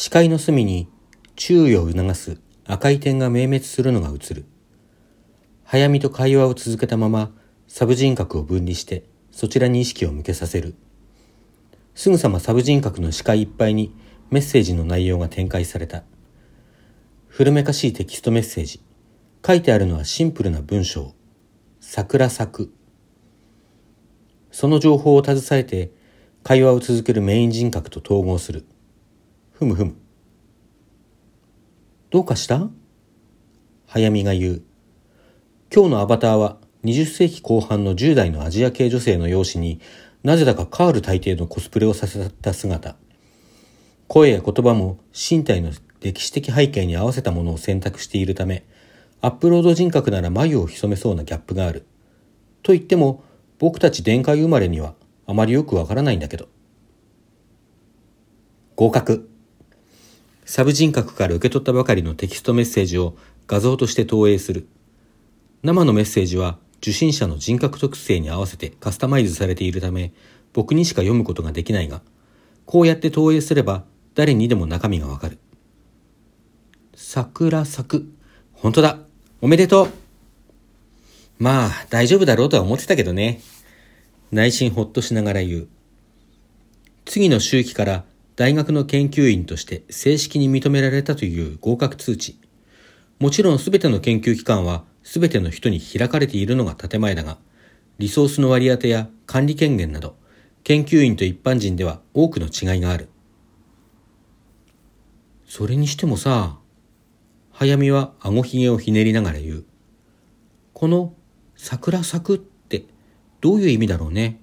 視界の隅に注意を促す赤い点が明滅するのが映る。早見と会話を続けたままサブ人格を分離してそちらに意識を向けさせる。すぐさまサブ人格の視界いっぱいにメッセージの内容が展開された。古めかしいテキストメッセージ。書いてあるのはシンプルな文章。桜咲く。その情報を携えて会話を続けるメイン人格と統合する。ふむふむ。どうかした？早見が言う。今日のアバターは20世紀後半の10代のアジア系女性の容姿になぜだかカール大帝のコスプレをさせた姿。声や言葉も身体の歴史的背景に合わせたものを選択しているため、アップロード人格なら眉を潜めそうなギャップがある。と言っても、僕たち電界生まれにはあまりよくわからないんだけど。合格。サブ人格から受け取ったばかりのテキストメッセージを画像として投影する。生のメッセージは受信者の人格特性に合わせてカスタマイズされているため、僕にしか読むことができないが、こうやって投影すれば誰にでも中身がわかる。桜咲く。本当だ。おめでとう。まあ、大丈夫だろうとは思ってたけどね。内心ほっとしながら言う。次の周期から大学の研究員として正式に認められたという合格通知。もちろん全ての研究機関は全ての人に開かれているのが建前だが、リソースの割り当てや管理権限など、研究員と一般人では多くの違いがある。それにしてもさ、早見は顎ひげをひねりながら言う。この桜咲くってどういう意味だろうね。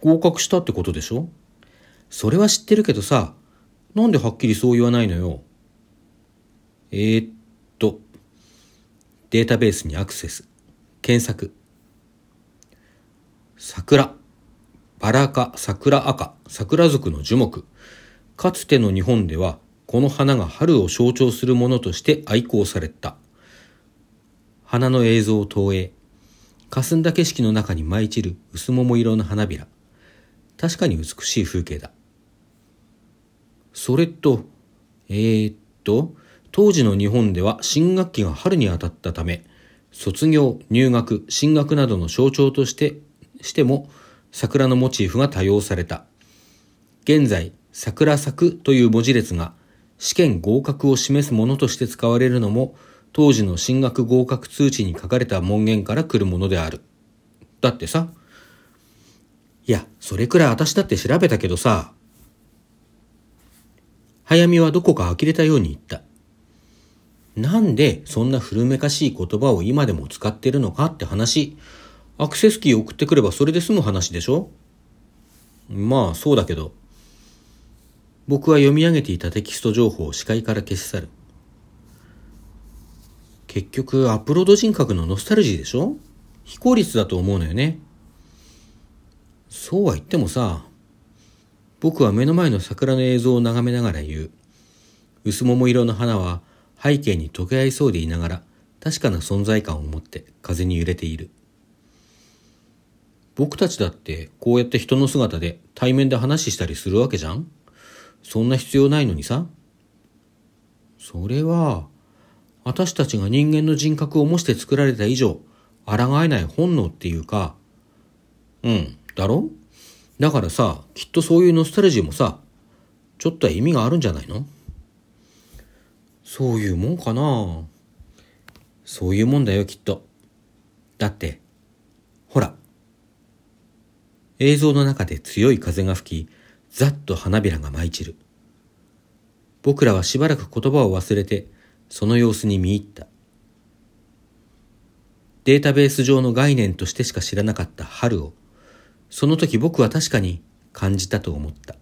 合格したってことでしょ？それは知ってるけどさ、なんではっきりそう言わないのよ。えー、っと、データベースにアクセス、検索。桜、バラ科、桜赤、桜族の樹木。かつての日本では、この花が春を象徴するものとして愛好された。花の映像を投影。霞んだ景色の中に舞い散る薄桃色の花びら。確かに美しい風景だ。それと、えー、っと、当時の日本では新学期が春に当たったため、卒業、入学、進学などの象徴としてしても桜のモチーフが多用された。現在、桜咲くという文字列が試験合格を示すものとして使われるのも当時の進学合格通知に書かれた文言から来るものである。だってさ、いや、それくらい私だって調べたけどさ、早見はどこか呆れたように言った。なんでそんな古めかしい言葉を今でも使ってるのかって話、アクセスキー送ってくればそれで済む話でしょまあそうだけど、僕は読み上げていたテキスト情報を視界から消し去る。結局、アップロード人格のノスタルジーでしょ非効率だと思うのよね。そうは言ってもさ、僕は目の前の桜の映像を眺めながら言う。薄桃色の花は背景に溶け合いそうでいながら確かな存在感を持って風に揺れている。僕たちだってこうやって人の姿で対面で話したりするわけじゃん？そんな必要ないのにさ。それは、私たちが人間の人格を模して作られた以上、抗えない本能っていうか、うん、だろ？だからさ、きっとそういうノスタルジーもさ、ちょっとは意味があるんじゃないの？そういうもんかな？そういうもんだよ、きっと。だって、ほら。映像の中で強い風が吹き、ざっと花びらが舞い散る。僕らはしばらく言葉を忘れて、その様子に見入った。データベース上の概念としてしか知らなかった春を、その時僕は確かに感じたと思った。